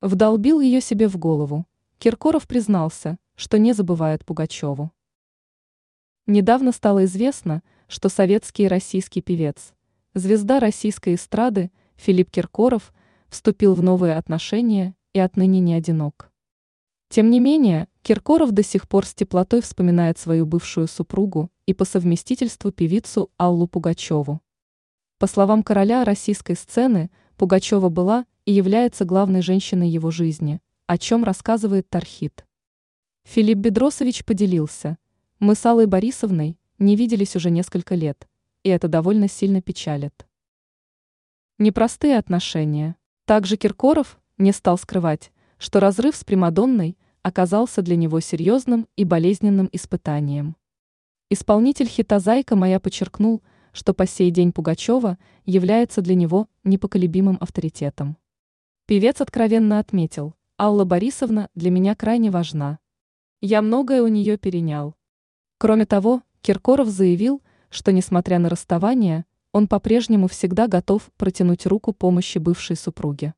Вдолбил ее себе в голову. Киркоров признался, что не забывает Пугачеву. Недавно стало известно, что советский и российский певец, звезда российской эстрады Филипп Киркоров вступил в новые отношения и отныне не одинок. Тем не менее, Киркоров до сих пор с теплотой вспоминает свою бывшую супругу и по совместительству певицу Аллу Пугачеву. По словам короля российской сцены, Пугачева была и является главной женщиной его жизни, о чем рассказывает Тархит. Филипп Бедросович поделился. Мы с Аллой Борисовной не виделись уже несколько лет, и это довольно сильно печалит. Непростые отношения. Также Киркоров не стал скрывать, что разрыв с Примадонной оказался для него серьезным и болезненным испытанием. Исполнитель хита «Зайка моя» подчеркнул, что по сей день Пугачева является для него непоколебимым авторитетом. Певец откровенно отметил, Алла Борисовна для меня крайне важна. Я многое у нее перенял. Кроме того, Киркоров заявил, что несмотря на расставание, он по-прежнему всегда готов протянуть руку помощи бывшей супруге.